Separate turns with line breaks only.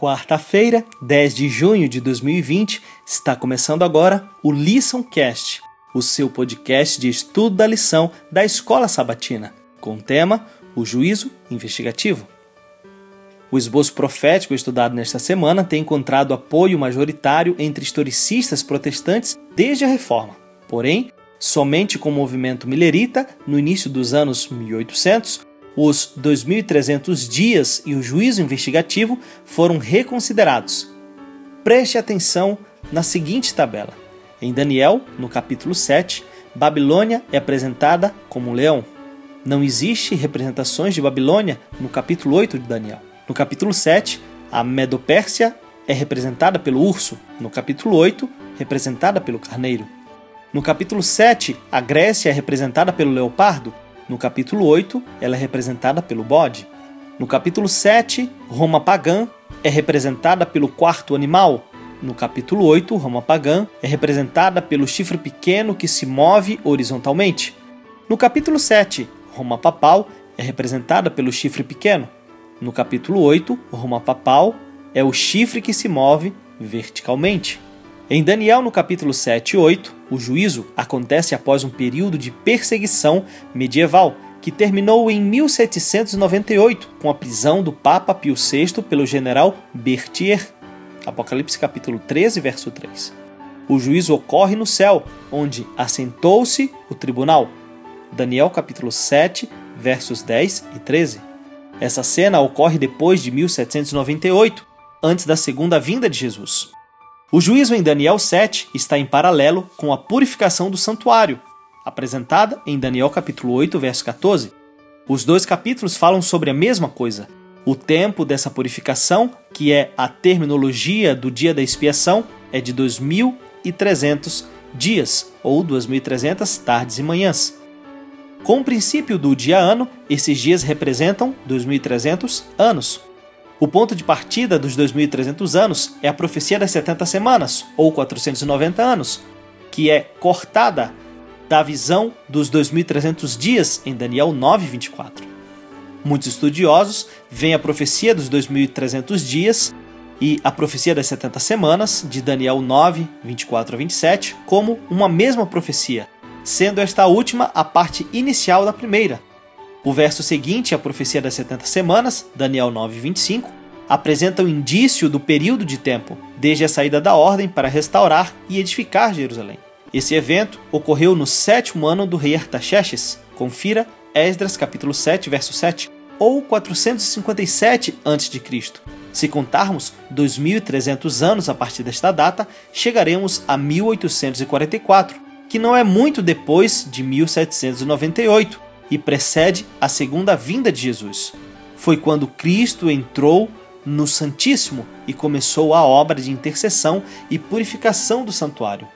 Quarta-feira, 10 de junho de 2020, está começando agora o Listen Cast, o seu podcast de estudo da lição da Escola Sabatina, com o tema O Juízo Investigativo. O esboço profético estudado nesta semana tem encontrado apoio majoritário entre historicistas protestantes desde a Reforma. Porém, somente com o movimento milerita, no início dos anos 1800, os 2.300 dias e o juízo investigativo foram reconsiderados. Preste atenção na seguinte tabela. Em Daniel, no capítulo 7, Babilônia é apresentada como um leão. Não existe representações de Babilônia no capítulo 8 de Daniel. No capítulo 7, a Medopérsia é representada pelo urso. No capítulo 8, representada pelo carneiro. No capítulo 7, a Grécia é representada pelo leopardo. No capítulo 8, ela é representada pelo bode. No capítulo 7, Roma pagã é representada pelo quarto animal. No capítulo 8, Roma pagã é representada pelo chifre pequeno que se move horizontalmente. No capítulo 7, Roma papal é representada pelo chifre pequeno. No capítulo 8, Roma papal é o chifre que se move verticalmente. Em Daniel, no capítulo 7 e 8, o juízo acontece após um período de perseguição medieval que terminou em 1798 com a prisão do Papa Pio VI pelo general Berthier. Apocalipse capítulo 13, verso 3. O juízo ocorre no céu, onde assentou-se o tribunal. Daniel capítulo 7, versos 10 e 13. Essa cena ocorre depois de 1798, antes da segunda vinda de Jesus. O juízo em Daniel 7 está em paralelo com a purificação do santuário, apresentada em Daniel capítulo 8, verso 14. Os dois capítulos falam sobre a mesma coisa. O tempo dessa purificação, que é a terminologia do dia da expiação, é de 2300 dias ou 2300 tardes e manhãs. Com o princípio do dia ano, esses dias representam 2300 anos. O ponto de partida dos 2.300 anos é a profecia das 70 semanas, ou 490 anos, que é cortada da visão dos 2.300 dias em Daniel 9:24. Muitos estudiosos veem a profecia dos 2.300 dias e a profecia das 70 semanas, de Daniel 9, 24 a 27, como uma mesma profecia, sendo esta última a parte inicial da primeira, o verso seguinte, a profecia das 70 semanas, Daniel 9, 25, apresenta o um indício do período de tempo, desde a saída da ordem para restaurar e edificar Jerusalém. Esse evento ocorreu no sétimo ano do rei Artaxerxes. Confira Esdras capítulo 7, verso 7, ou 457 a.C. Se contarmos 2.300 anos a partir desta data, chegaremos a 1844, que não é muito depois de 1798, e precede a segunda vinda de Jesus. Foi quando Cristo entrou no Santíssimo e começou a obra de intercessão e purificação do santuário.